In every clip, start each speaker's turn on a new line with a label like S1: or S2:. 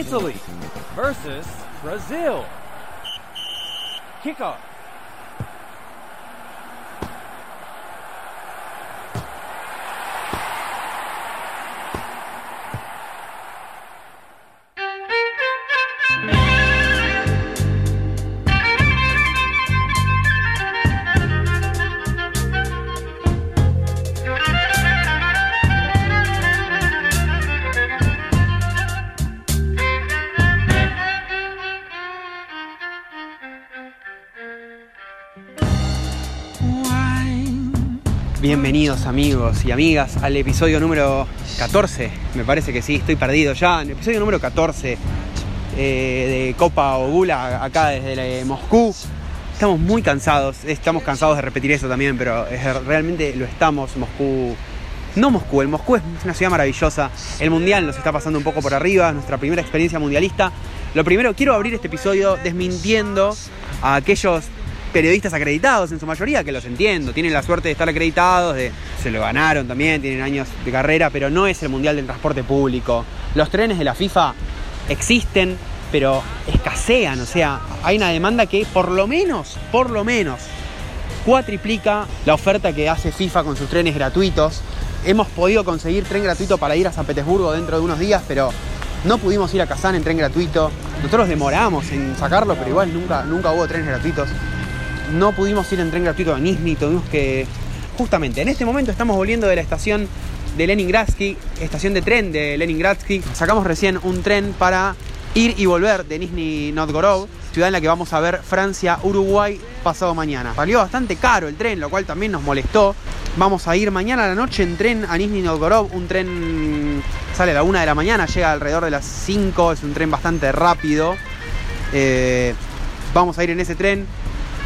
S1: Italy versus Brazil. Kickoff.
S2: Bienvenidos amigos y amigas al episodio número 14, me parece que sí, estoy perdido ya, el episodio número 14 eh, de Copa Ogula acá desde Moscú. Estamos muy cansados, estamos cansados de repetir eso también, pero realmente lo estamos, Moscú. No Moscú, el Moscú es una ciudad maravillosa, el Mundial nos está pasando un poco por arriba, es nuestra primera experiencia mundialista. Lo primero, quiero abrir este episodio desmintiendo a aquellos periodistas acreditados en su mayoría, que los entiendo, tienen la suerte de estar acreditados, se lo ganaron también, tienen años de carrera, pero no es el Mundial del Transporte Público. Los trenes de la FIFA existen, pero escasean, o sea, hay una demanda que por lo menos, por lo menos, cuatriplica la oferta que hace FIFA con sus trenes gratuitos. Hemos podido conseguir tren gratuito para ir a San Petersburgo dentro de unos días, pero no pudimos ir a Kazán en tren gratuito. Nosotros demoramos en sacarlo, pero igual nunca, nunca hubo trenes gratuitos no pudimos ir en tren gratuito a Nizhny, tuvimos que... Justamente, en este momento estamos volviendo de la estación de Leningradsky, estación de tren de Leningradsky. Sacamos recién un tren para ir y volver de Nizhny Novgorod, ciudad en la que vamos a ver Francia-Uruguay pasado mañana. Salió bastante caro el tren, lo cual también nos molestó. Vamos a ir mañana a la noche en tren a Nizhny Novgorod. Un tren sale a la 1 de la mañana, llega alrededor de las 5. Es un tren bastante rápido. Eh, vamos a ir en ese tren.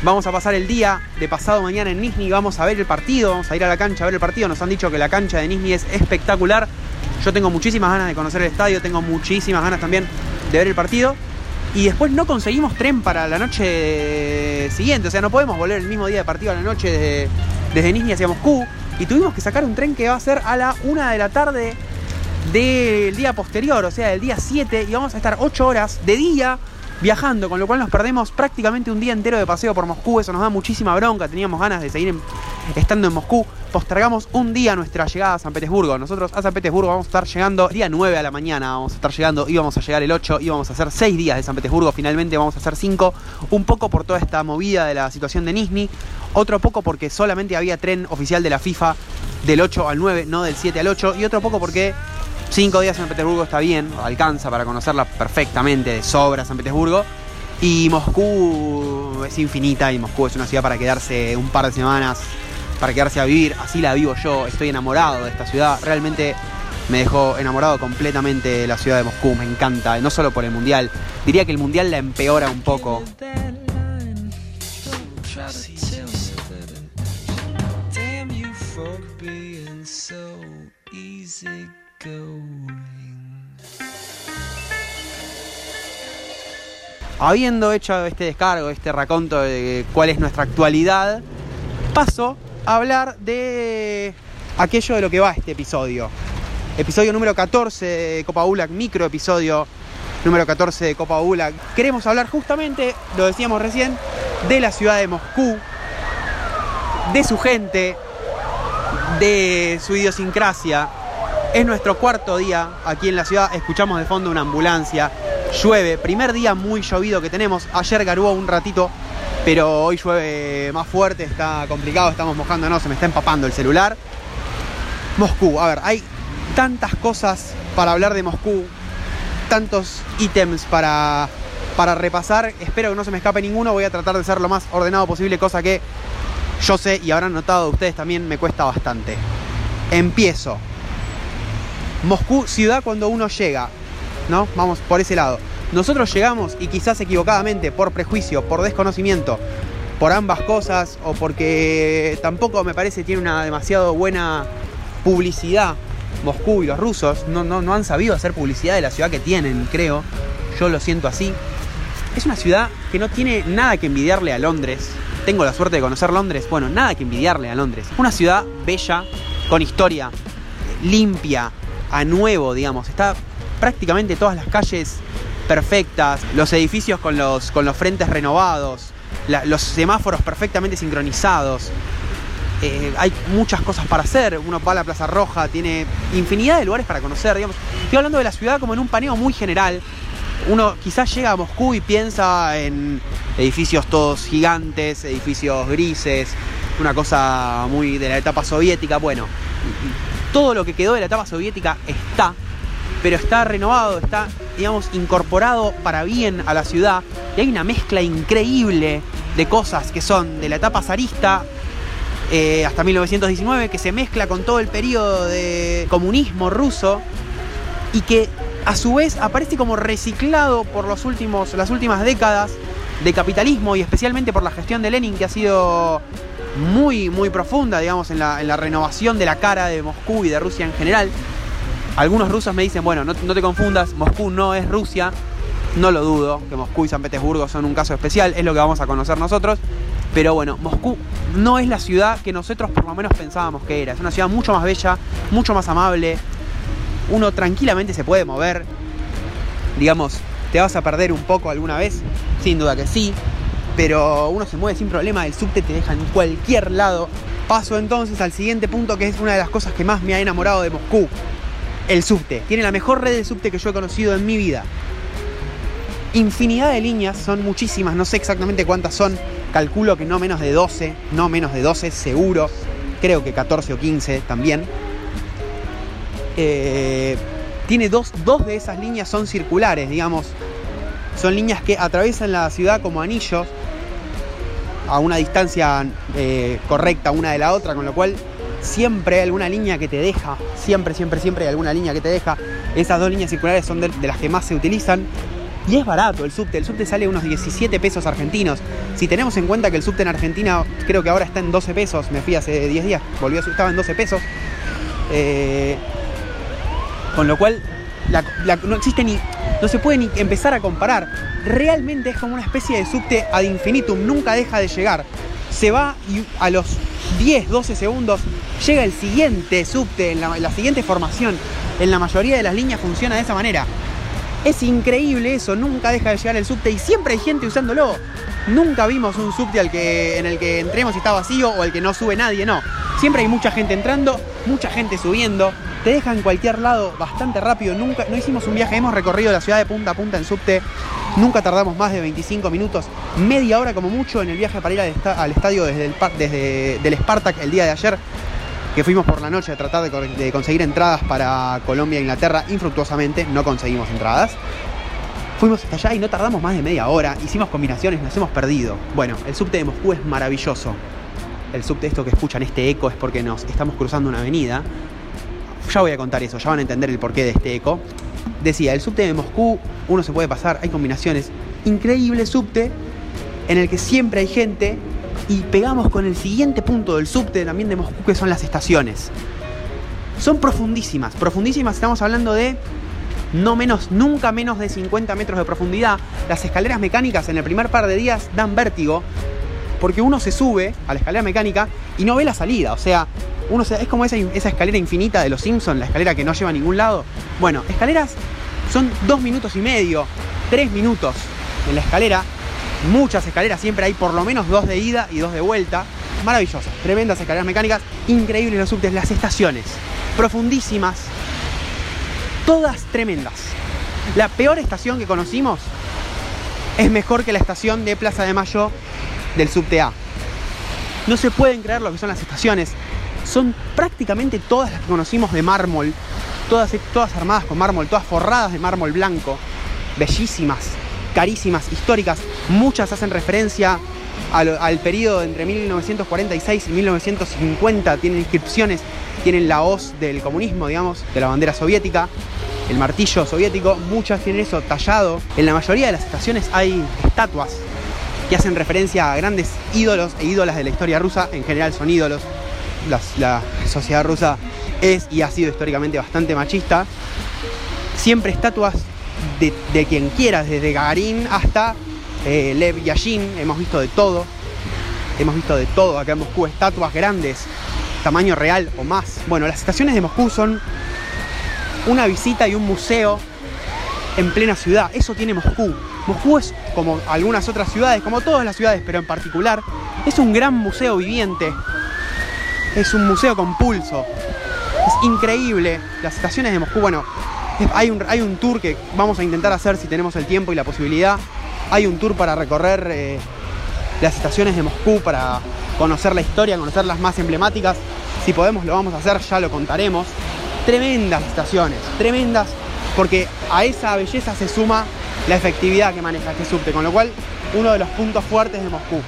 S2: Vamos a pasar el día de pasado mañana en Nizhny, vamos a ver el partido, vamos a ir a la cancha a ver el partido. Nos han dicho que la cancha de Nizhny es espectacular. Yo tengo muchísimas ganas de conocer el estadio, tengo muchísimas ganas también de ver el partido. Y después no conseguimos tren para la noche siguiente, o sea, no podemos volver el mismo día de partido a la noche desde, desde Nizhny hacia Moscú. Y tuvimos que sacar un tren que va a ser a la una de la tarde del día posterior, o sea, del día 7, y vamos a estar 8 horas de día viajando, con lo cual nos perdemos prácticamente un día entero de paseo por Moscú, eso nos da muchísima bronca, teníamos ganas de seguir estando en Moscú, postergamos un día nuestra llegada a San Petersburgo, nosotros a San Petersburgo vamos a estar llegando día 9 a la mañana, vamos a estar llegando, íbamos a llegar el 8, íbamos a hacer 6 días de San Petersburgo, finalmente vamos a hacer 5, un poco por toda esta movida de la situación de Nizhny, otro poco porque solamente había tren oficial de la FIFA del 8 al 9, no del 7 al 8, y otro poco porque Cinco días en San Petersburgo está bien, alcanza para conocerla perfectamente, de sobra San Petersburgo. Y Moscú es infinita y Moscú es una ciudad para quedarse un par de semanas, para quedarse a vivir. Así la vivo yo, estoy enamorado de esta ciudad. Realmente me dejó enamorado completamente de la ciudad de Moscú, me encanta, no solo por el Mundial. Diría que el Mundial la empeora un poco. Habiendo hecho este descargo, este raconto de cuál es nuestra actualidad, paso a hablar de aquello de lo que va este episodio. Episodio número 14 de Copa ULAC, micro episodio número 14 de Copa ULAC. Queremos hablar justamente, lo decíamos recién, de la ciudad de Moscú, de su gente, de su idiosincrasia, es nuestro cuarto día aquí en la ciudad. Escuchamos de fondo una ambulancia. Llueve. Primer día muy llovido que tenemos. Ayer garuó un ratito, pero hoy llueve más fuerte. Está complicado. Estamos mojándonos. Se me está empapando el celular. Moscú. A ver, hay tantas cosas para hablar de Moscú. Tantos ítems para, para repasar. Espero que no se me escape ninguno. Voy a tratar de ser lo más ordenado posible, cosa que yo sé y habrán notado ustedes también me cuesta bastante. Empiezo. Moscú, ciudad cuando uno llega, ¿no? Vamos por ese lado. Nosotros llegamos y quizás equivocadamente, por prejuicio, por desconocimiento, por ambas cosas o porque tampoco me parece tiene una demasiado buena publicidad. Moscú y los rusos no, no, no han sabido hacer publicidad de la ciudad que tienen, creo. Yo lo siento así. Es una ciudad que no tiene nada que envidiarle a Londres. Tengo la suerte de conocer Londres. Bueno, nada que envidiarle a Londres. Una ciudad bella, con historia, limpia, a nuevo, digamos. Está prácticamente todas las calles perfectas, los edificios con los, con los frentes renovados, los semáforos perfectamente sincronizados. Eh, hay muchas cosas para hacer. Uno va a la Plaza Roja, tiene infinidad de lugares para conocer. Digamos. Estoy hablando de la ciudad como en un paneo muy general. Uno quizás llega a Moscú y piensa en edificios todos gigantes, edificios grises, una cosa muy de la etapa soviética. Bueno, todo lo que quedó de la etapa soviética está, pero está renovado, está, digamos, incorporado para bien a la ciudad. Y hay una mezcla increíble de cosas que son de la etapa zarista eh, hasta 1919, que se mezcla con todo el periodo de comunismo ruso y que a su vez aparece como reciclado por los últimos, las últimas décadas de capitalismo y especialmente por la gestión de Lenin que ha sido muy, muy profunda, digamos, en la, en la renovación de la cara de Moscú y de Rusia en general. Algunos rusos me dicen, bueno, no, no te confundas, Moscú no es Rusia, no lo dudo, que Moscú y San Petersburgo son un caso especial, es lo que vamos a conocer nosotros. Pero bueno, Moscú no es la ciudad que nosotros por lo menos pensábamos que era. Es una ciudad mucho más bella, mucho más amable. Uno tranquilamente se puede mover. Digamos, ¿te vas a perder un poco alguna vez? Sin duda que sí. Pero uno se mueve sin problema, el subte te deja en cualquier lado. Paso entonces al siguiente punto que es una de las cosas que más me ha enamorado de Moscú. El subte. Tiene la mejor red de subte que yo he conocido en mi vida. Infinidad de líneas, son muchísimas, no sé exactamente cuántas son, Calculo que no menos de 12, no menos de 12 seguro. Creo que 14 o 15 también. Eh, tiene dos, dos de esas líneas son circulares, digamos. Son líneas que atraviesan la ciudad como anillos a una distancia eh, correcta una de la otra, con lo cual siempre hay alguna línea que te deja, siempre, siempre, siempre hay alguna línea que te deja. Esas dos líneas circulares son de las que más se utilizan. Y es barato el subte, el subte sale unos 17 pesos argentinos. Si tenemos en cuenta que el subte en Argentina creo que ahora está en 12 pesos, me fui hace 10 días, volvió a estaba en 12 pesos. Eh, con lo cual no existe ni, no se puede ni empezar a comparar. Realmente es como una especie de subte ad infinitum, nunca deja de llegar. Se va y a los 10, 12 segundos llega el siguiente subte, en la siguiente formación. En la mayoría de las líneas funciona de esa manera. Es increíble eso, nunca deja de llegar el subte y siempre hay gente usándolo. Nunca vimos un subte al que, en el que entremos y está vacío o al que no sube nadie, no. Siempre hay mucha gente entrando, mucha gente subiendo. Te deja en cualquier lado bastante rápido. Nunca, no hicimos un viaje, hemos recorrido la ciudad de punta a punta en subte. Nunca tardamos más de 25 minutos, media hora como mucho en el viaje para ir al, estadio desde el, del Spartak el día de ayer que fuimos por la noche a tratar de, conseguir entradas para Colombia e Inglaterra, infructuosamente no conseguimos entradas. Fuimos hasta allá y no tardamos más de media hora, hicimos combinaciones, nos hemos perdido. Bueno, el subte de Moscú es maravilloso. El subte, esto que escuchan, este eco, es porque nos estamos cruzando una avenida. Ya voy a contar eso, ya van a entender el porqué de este eco. Decía, el subte de Moscú, uno se puede pasar, hay combinaciones. Increíble subte en el que siempre hay gente y pegamos con el siguiente punto del subte también de Moscú, que son las estaciones. Son profundísimas, profundísimas, estamos hablando de no menos, nunca menos de 50 metros de profundidad. Las escaleras mecánicas en el primer par de días dan vértigo, porque uno se sube a la escalera mecánica y no ve la salida. O sea, uno es como esa, esa escalera infinita de los Simpsons, la escalera que no lleva a ningún lado. Bueno, escaleras son dos minutos y medio, tres minutos en la escalera muchas escaleras, siempre hay por lo menos dos de ida y dos de vuelta. Maravillosas, tremendas escaleras mecánicas, increíbles los subtes, las estaciones, profundísimas, todas tremendas. La peor estación que conocimos es mejor que la estación de Plaza de Mayo del subte A. No se pueden creer lo que son las estaciones. Son prácticamente todas las que conocimos de mármol, todas, todas armadas con mármol, todas forradas de mármol blanco, bellísimas, carísimas, históricas. Muchas hacen referencia al, periodo entre 1946 y 1950. Tienen inscripciones, tienen la hoz del comunismo, digamos, de la bandera soviética, el martillo soviético. Muchas tienen eso tallado. En la mayoría de las estaciones hay estatuas que hacen referencia a grandes ídolos e ídolas de la historia rusa. En general son ídolos. La sociedad rusa es y ha sido históricamente bastante machista. Siempre estatuas de, quien quieras, desde Gagarin hasta eh, Lev Yashin, hemos visto de todo. Hemos visto de todo acá en Moscú, estatuas grandes, tamaño real o más. Bueno, las estaciones de Moscú son una visita y un museo en plena ciudad. Eso tiene Moscú. Moscú es como algunas otras ciudades, como todas las ciudades, pero en particular, es un gran museo viviente. Es un museo con pulso. Es increíble. Las estaciones de Moscú, bueno, hay un, hay un tour que vamos a intentar hacer si tenemos el tiempo y la posibilidad. Hay un tour para recorrer eh, las estaciones de Moscú, para conocer la historia, conocer las más emblemáticas. Si podemos lo vamos a hacer, ya lo contaremos. Tremendas estaciones, tremendas, porque a esa belleza se suma la efectividad que maneja este subte, con lo cual uno de los puntos fuertes de Moscú.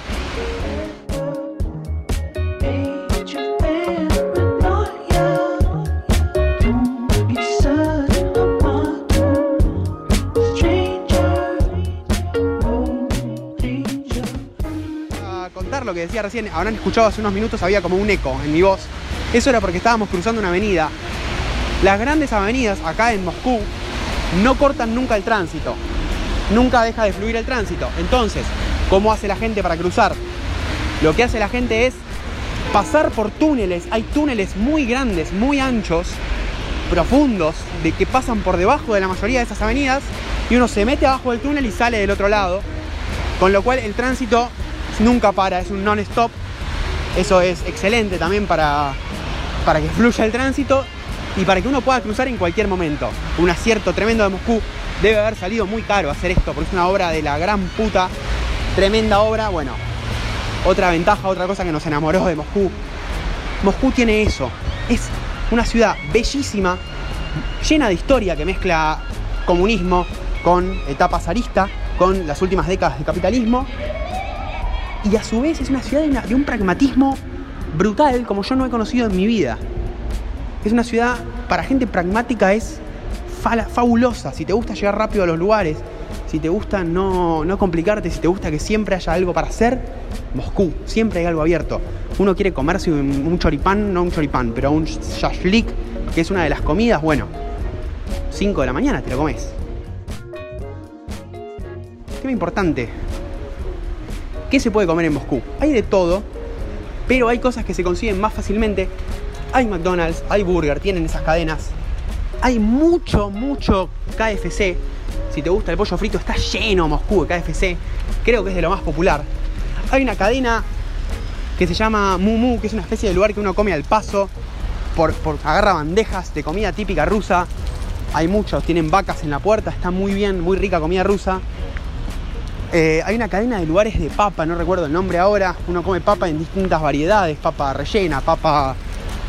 S2: Decía recién, habrán escuchado hace unos minutos, había como un eco en mi voz. Eso era porque estábamos cruzando una avenida. Las grandes avenidas acá en Moscú no cortan nunca el tránsito. Nunca deja de fluir el tránsito. Entonces, ¿cómo hace la gente para cruzar? Lo que hace la gente es pasar por túneles. Hay túneles muy grandes, muy anchos, profundos, de que pasan por debajo de la mayoría de esas avenidas y uno se mete abajo del túnel y sale del otro lado. Con lo cual el tránsito nunca para, es un non-stop. Eso es excelente también para, para que fluya el tránsito y para que uno pueda cruzar en cualquier momento. Un acierto tremendo de Moscú. Debe haber salido muy caro hacer esto, porque es una obra de la gran puta. Tremenda obra. Bueno, otra ventaja, otra cosa que nos enamoró de Moscú. Moscú tiene eso. Es una ciudad bellísima, llena de historia que mezcla comunismo con etapa zarista, con las últimas décadas de capitalismo. Y a su vez es una ciudad de, un pragmatismo brutal como yo no he conocido en mi vida. Es una ciudad, para gente pragmática, es fabulosa. Si te gusta llegar rápido a los lugares, si te gusta no, no complicarte, si te gusta que siempre haya algo para hacer, Moscú, siempre hay algo abierto. Uno quiere comerse un, un choripán, no un choripán, pero un shashlik, que es una de las comidas, bueno, 5 de la mañana te lo comes. Tema importante. ¿Qué se puede comer en Moscú? Hay de todo, pero hay cosas que se consiguen más fácilmente. Hay McDonald's, hay Burger, tienen esas cadenas. Hay mucho, mucho KFC. Si te gusta el pollo frito, está lleno Moscú de KFC. Creo que es de lo más popular. Hay una cadena que se llama Mumu, que es una especie de lugar que uno come al paso. Por, por- agarra bandejas de comida típica rusa. Hay muchos, tienen vacas en la puerta, está muy bien, muy rica comida rusa. Eh, hay una cadena de lugares de papa, no recuerdo el nombre ahora. Uno come papa en distintas variedades, papa rellena, papa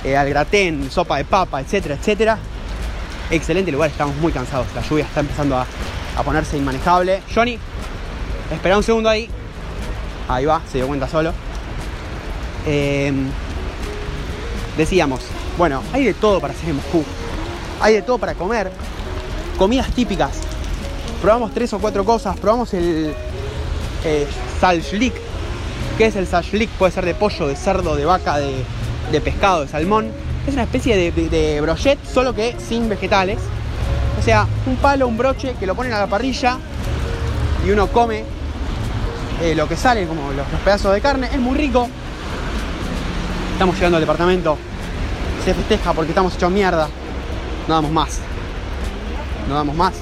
S2: eh, al gratén, sopa de papa, etcétera, etcétera. Excelente lugar, estamos muy cansados. La lluvia está empezando a, a ponerse inmanejable. Johnny, espera un segundo ahí. Ahí va, se dio cuenta solo. Eh, decíamos, bueno, hay de todo para hacer en Moscú. Hay de todo para comer. Comidas típicas. Probamos tres o cuatro cosas. Probamos el eh, salshlik. ¿Qué es el salshlik? Puede ser de pollo, de cerdo, de vaca, de, de pescado, de salmón. Es una especie de, de, de brochet, solo que sin vegetales. O sea, un palo, un broche que lo ponen a la parrilla y uno come eh, lo que sale, como los, los pedazos de carne. Es muy rico. Estamos llegando al departamento. Se festeja porque estamos hechos mierda. No damos más. No damos más.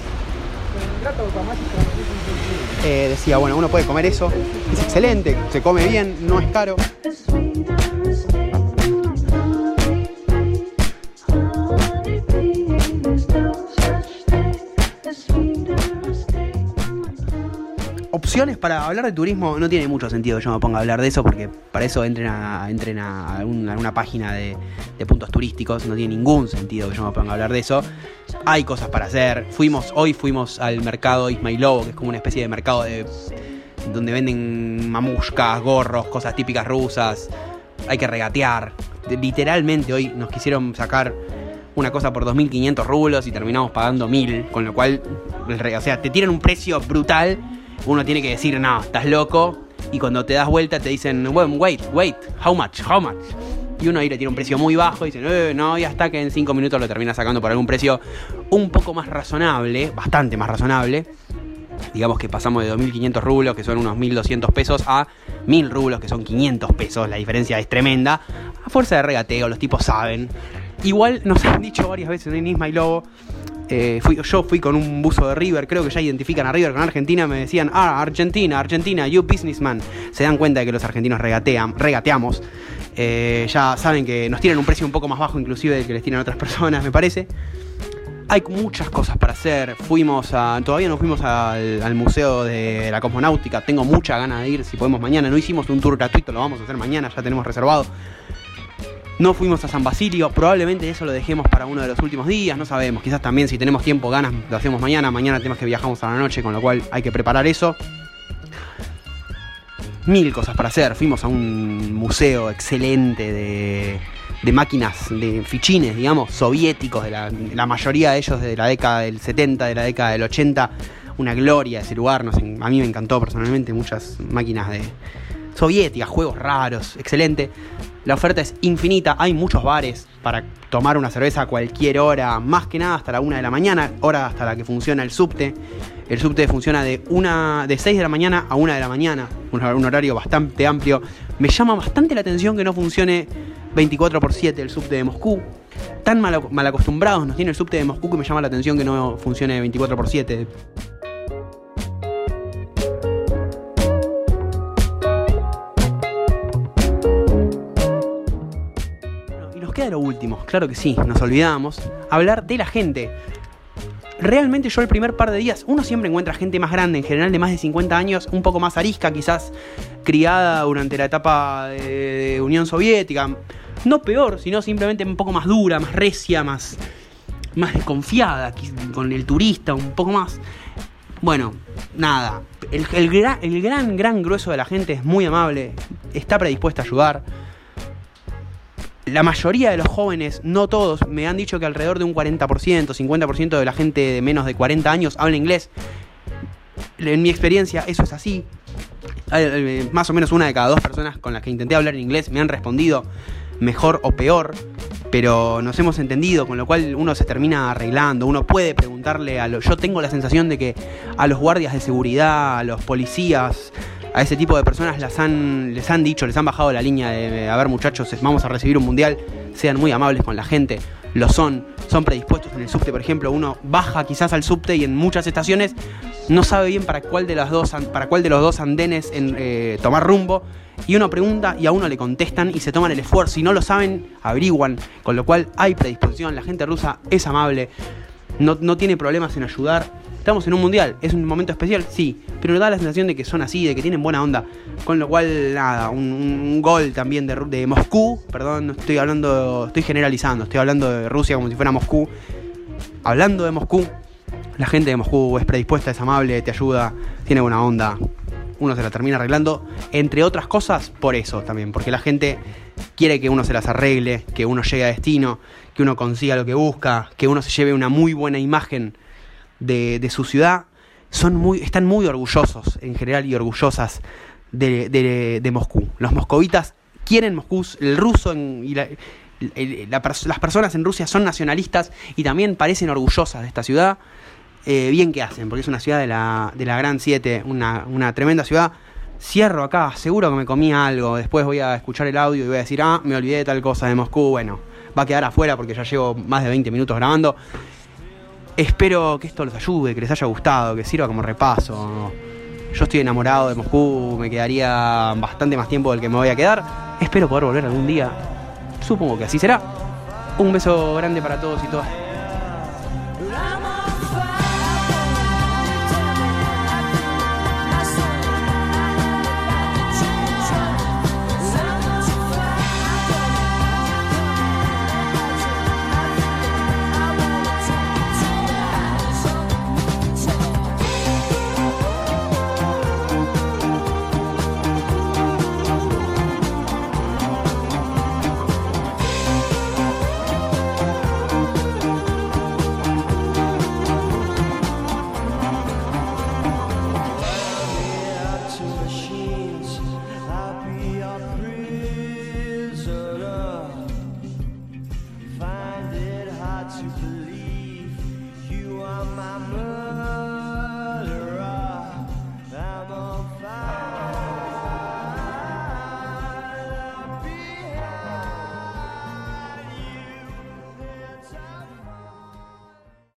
S2: Eh, decía, bueno, uno puede comer eso. Es excelente, se come bien, no es caro. Para hablar de turismo no tiene mucho sentido que yo me ponga a hablar de eso porque para eso entren a, entren a, algún- a alguna página de, puntos turísticos, no tiene ningún sentido que yo me ponga a hablar de eso. Hay cosas para hacer. Fuimos, hoy fuimos al mercado Ismailovo, que es como una especie de mercado de donde venden mamushkas, gorros, cosas típicas rusas. Hay que regatear. Literalmente hoy nos quisieron sacar una cosa por 2.500 rublos y terminamos pagando 1.000, con lo cual, o sea, te tiran un precio brutal. Uno tiene que decir, no, estás loco. Y cuando te das vuelta te dicen, bueno, wait, wait, how much, how much. Y uno ahí le tira un precio muy bajo y dicen, eh, no, y hasta que en 5 minutos lo termina sacando por algún precio un poco más razonable, bastante más razonable. Digamos que pasamos de 2.500 rublos, que son unos 1.200 pesos, a 1.000 rublos, que son 500 pesos. La diferencia es tremenda. A fuerza de regateo, los tipos saben. Igual nos han dicho varias veces en Isma y Lobo, Eh, fui, yo fui con un buzo de River, creo que ya identifican a River con Argentina, me decían, ah, Argentina, Argentina, you businessman. Se dan cuenta de que los argentinos regatean, regateamos. Eh, ya saben que nos tienen un precio un poco más bajo inclusive del que les tienen otras personas, me parece. Hay muchas cosas para hacer. Fuimos a. Todavía no fuimos al, al, Museo de la Cosmonáutica. Tengo mucha ganas de ir. Si podemos mañana. No hicimos un tour gratuito, lo vamos a hacer mañana, ya tenemos reservado. No fuimos a San Basilio, probablemente eso lo dejemos para uno de los últimos días, no sabemos. Quizás también si tenemos tiempo, ganas, lo hacemos mañana. Mañana tenemos que viajamos a la noche, con lo cual hay que preparar eso. Mil cosas para hacer. Fuimos a un museo excelente de, de máquinas, de fichines, digamos, soviéticos, la, la, mayoría de ellos de la década del 70, de la década del 80. Una gloria ese lugar, a mí me encantó personalmente, muchas máquinas de soviéticas, juegos raros, excelente. La oferta es infinita, hay muchos bares para tomar una cerveza a cualquier hora, más que nada hasta la una de la mañana, hora hasta la que funciona el subte. El subte funciona de, una, de 6 de la mañana a 1 de la mañana, un, un horario bastante amplio. Me llama bastante la atención que no funcione 24 por 7 el subte de Moscú. Tan mal, mal acostumbrados nos tiene el subte de Moscú que me llama la atención que no funcione 24 por 7. Lo último, claro que sí, nos olvidamos, hablar de la gente. Realmente yo el primer par de días, uno siempre encuentra gente más grande, en general de más de 50 años, un poco más arisca, quizás criada durante la etapa de, de Unión Soviética. No peor, sino simplemente un poco más dura, más recia, más, más desconfiada, con el turista, un poco más. Bueno, nada, el, el gran, gran grueso de la gente es muy amable, está predispuesta a ayudar la mayoría de los jóvenes, no todos, me han dicho que alrededor de un 40%, 50% de la gente de menos de 40 años habla inglés. En mi experiencia eso es así. Más o menos una de cada dos personas con las que intenté hablar en inglés me han respondido mejor o peor, pero nos hemos entendido, con lo cual uno se termina arreglando, uno puede preguntarle a los... Yo tengo la sensación de que a los guardias de seguridad, a los policías, a ese tipo de personas las han, les han dicho, les han bajado la línea de, a ver muchachos, vamos a recibir un mundial, sean muy amables con la gente, lo son, son predispuestos en el subte, por ejemplo, uno baja quizás al subte y en muchas estaciones no sabe bien para cuál de, las dos, para cuál de los dos andenes en, eh, tomar rumbo, y uno pregunta y a uno le contestan y se toman el esfuerzo, si no lo saben, averiguan, con lo cual hay predisposición, la gente rusa es amable, no, no tiene problemas en ayudar, Estamos en un mundial, es un momento especial, sí, pero nos da la sensación de que son así, de que tienen buena onda. Con lo cual, nada, un, un gol también de, de, Moscú, perdón, no estoy hablando, estoy generalizando, estoy hablando de Rusia como si fuera Moscú. Hablando de Moscú, la gente de Moscú es predispuesta, es amable, te ayuda, tiene buena onda. Uno se la termina arreglando, entre otras cosas, por eso también, porque la gente quiere que uno se las arregle, que uno llegue a destino, que uno consiga lo que busca, que uno se lleve una muy buena imagen de, su ciudad son muy, están muy orgullosos en general y orgullosas de, de, Moscú. Los moscovitas quieren Moscú, el ruso en, y la, la, las personas en Rusia son nacionalistas y también parecen orgullosas de esta ciudad. Eh, bien que hacen, porque es una ciudad de la, de la Gran 7, una, una tremenda ciudad. Cierro acá, seguro que me comí algo. Después voy a escuchar el audio y voy a decir, ah, me olvidé de tal cosa de Moscú. Bueno, va a quedar afuera porque ya llevo más de 20 minutos grabando. Espero que esto les ayude, que les haya gustado, que sirva como repaso. Yo estoy enamorado de Moscú, me quedaría bastante más tiempo del que me voy a quedar. Espero poder volver algún día. Supongo que así será. Un beso grande para todos y todas.